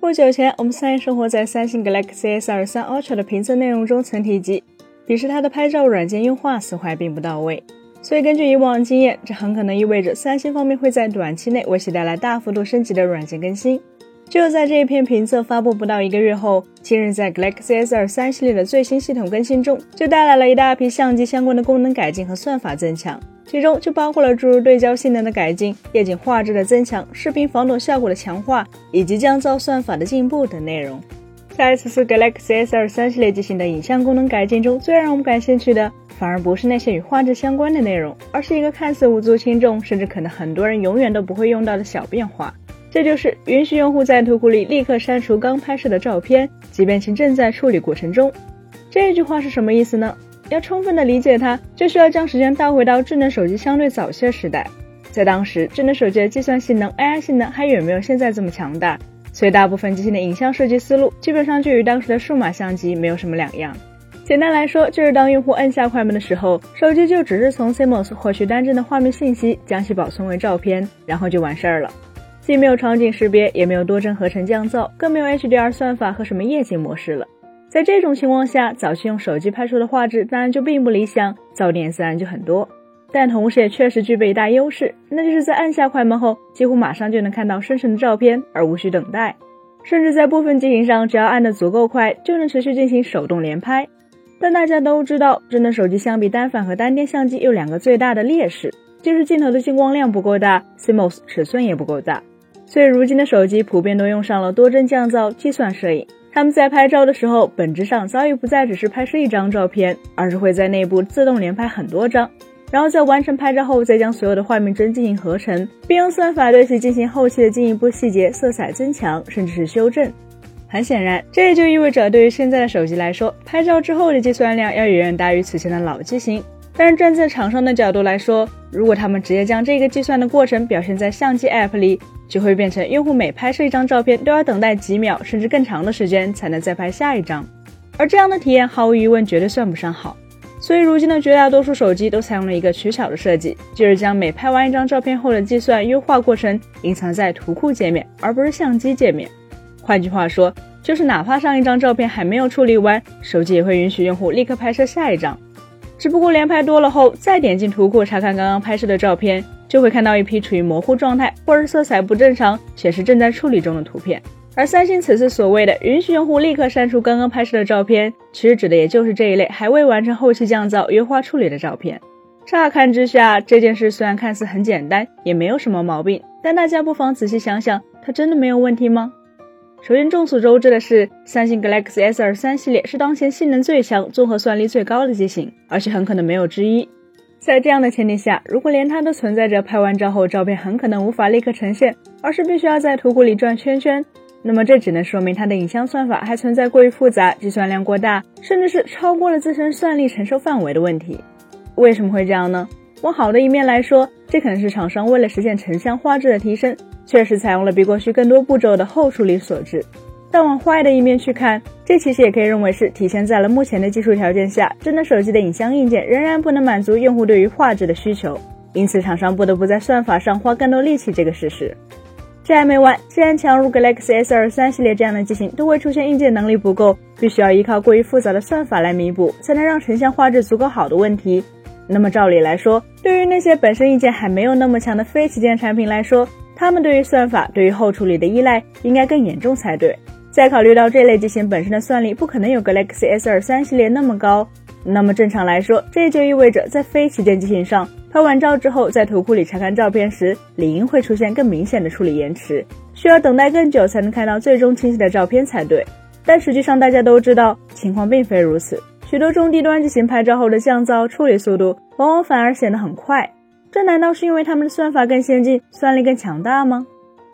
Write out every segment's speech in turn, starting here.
不久前，我们三人生活在三星 Galaxy S23 Ultra 的评测内容中曾提及，彼时它的拍照软件优化似乎还并不到位。所以根据以往经验，这很可能意味着三星方面会在短期内为其带来大幅度升级的软件更新。就在这一篇评测发布不到一个月后，近日在 Galaxy S23 系列的最新系统更新中，就带来了一大批相机相关的功能改进和算法增强。其中就包括了诸如对焦性能的改进、夜景画质的增强、视频防抖效果的强化，以及降噪算法的进步等内容。在此次 Galaxy S23 系列机型的影像功能改进中，最让我们感兴趣的，反而不是那些与画质相关的内容，而是一个看似无足轻重，甚至可能很多人永远都不会用到的小变化。这就是允许用户在图库里立刻删除刚拍摄的照片，即便其正在处理过程中。这句话是什么意思呢？要充分的理解它，就需要将时间倒回到智能手机相对早些时代。在当时，智能手机的计算性能、AI 性能还远没有现在这么强大，所以大部分机型的影像设计思路基本上就与当时的数码相机没有什么两样。简单来说，就是当用户按下快门的时候，手机就只是从 CMOS 获取单帧的画面信息，将其保存为照片，然后就完事儿了。既没有场景识别，也没有多帧合成降噪，更没有 HDR 算法和什么夜景模式了。在这种情况下，早期用手机拍出的画质当然就并不理想，噪点自然就很多。但同时也确实具备一大优势，那就是在按下快门后，几乎马上就能看到生成的照片，而无需等待。甚至在部分机型上，只要按得足够快，就能持续进行手动连拍。但大家都知道，智能手机相比单反和单电相机有两个最大的劣势，就是镜头的进光量不够大，CMOS 尺寸也不够大。所以如今的手机普遍都用上了多帧降噪计算摄影。他们在拍照的时候，本质上早已不再只是拍摄一张照片，而是会在内部自动连拍很多张，然后在完成拍照后，再将所有的画面帧进行合成，并用算法对其进行后期的进一步细节、色彩增强，甚至是修正。很显然，这也就意味着对于现在的手机来说，拍照之后的计算量要远远大于此前的老机型。但是站在厂商的角度来说，如果他们直接将这个计算的过程表现在相机 App 里，就会变成用户每拍摄一张照片都要等待几秒甚至更长的时间才能再拍下一张，而这样的体验毫无疑问绝对算不上好。所以如今的绝大多数手机都采用了一个取巧的设计，就是将每拍完一张照片后的计算优化过程隐藏在图库界面，而不是相机界面。换句话说，就是哪怕上一张照片还没有处理完，手机也会允许用户立刻拍摄下一张。只不过连拍多了后，再点进图库查看刚刚拍摄的照片。就会看到一批处于模糊状态，或者色彩不正常，显示正在处理中的图片。而三星此次所谓的允许用户立刻删除刚刚拍摄的照片，其实指的也就是这一类还未完成后期降噪、优化处理的照片。乍看之下，这件事虽然看似很简单，也没有什么毛病，但大家不妨仔细想想，它真的没有问题吗？首先，众所周知的是，三星 Galaxy S23 系列是当前性能最强、综合算力最高的机型，而且很可能没有之一。在这样的前提下，如果连它都存在着拍完照后照片很可能无法立刻呈现，而是必须要在图库里转圈圈，那么这只能说明它的影像算法还存在过于复杂、计算量过大，甚至是超过了自身算力承受范围的问题。为什么会这样呢？往好的一面来说，这可能是厂商为了实现成像画质的提升，确实采用了比过去更多步骤的后处理所致。但往坏的一面去看，这其实也可以认为是体现在了目前的技术条件下，智能手机的影像硬件仍然不能满足用户对于画质的需求，因此厂商不得不在算法上花更多力气这个事实。这还没完，既然强如 Galaxy S23 系列这样的机型都会出现硬件能力不够，必须要依靠过于复杂的算法来弥补，才能让成像画质足够好的问题，那么照理来说，对于那些本身硬件还没有那么强的非旗舰产品来说，他们对于算法、对于后处理的依赖应该更严重才对。再考虑到这类机型本身的算力不可能有 Galaxy S23 系列那么高，那么正常来说，这就意味着在非旗舰机型上拍完照之后，在图库里查看照片时，理应会出现更明显的处理延迟，需要等待更久才能看到最终清晰的照片才对。但实际上，大家都知道情况并非如此，许多中低端机型拍照后的降噪处理速度往往反而显得很快，这难道是因为他们的算法更先进，算力更强大吗？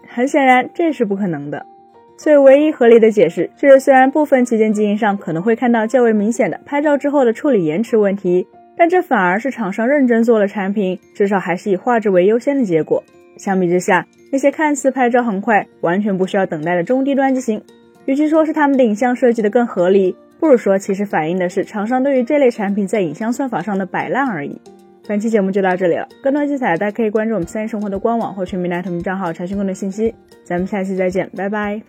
很显然，这是不可能的。所以，唯一合理的解释就是，虽然部分旗舰机型上可能会看到较为明显的拍照之后的处理延迟问题，但这反而是厂商认真做了产品，至少还是以画质为优先的结果。相比之下，那些看似拍照很快、完全不需要等待的中低端机型，与其说是他们的影像设计的更合理，不如说其实反映的是厂商对于这类产品在影像算法上的摆烂而已。本期节目就到这里了，更多精彩大家可以关注我们三生活的官网或全民大同名账号查询更多信息。咱们下期再见，拜拜。